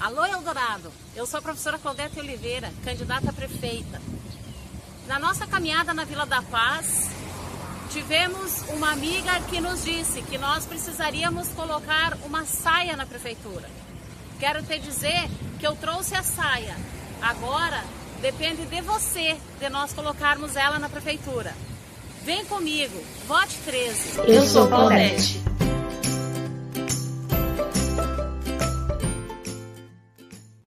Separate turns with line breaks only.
Alô Eldorado, eu sou a professora Claudete Oliveira, candidata a prefeita. Na nossa caminhada na Vila da Paz, tivemos uma amiga que nos disse que nós precisaríamos colocar uma saia na prefeitura. Quero te dizer que eu trouxe a saia. Agora depende de você de nós colocarmos ela na prefeitura. Vem comigo, vote 13.
Eu sou Claudete.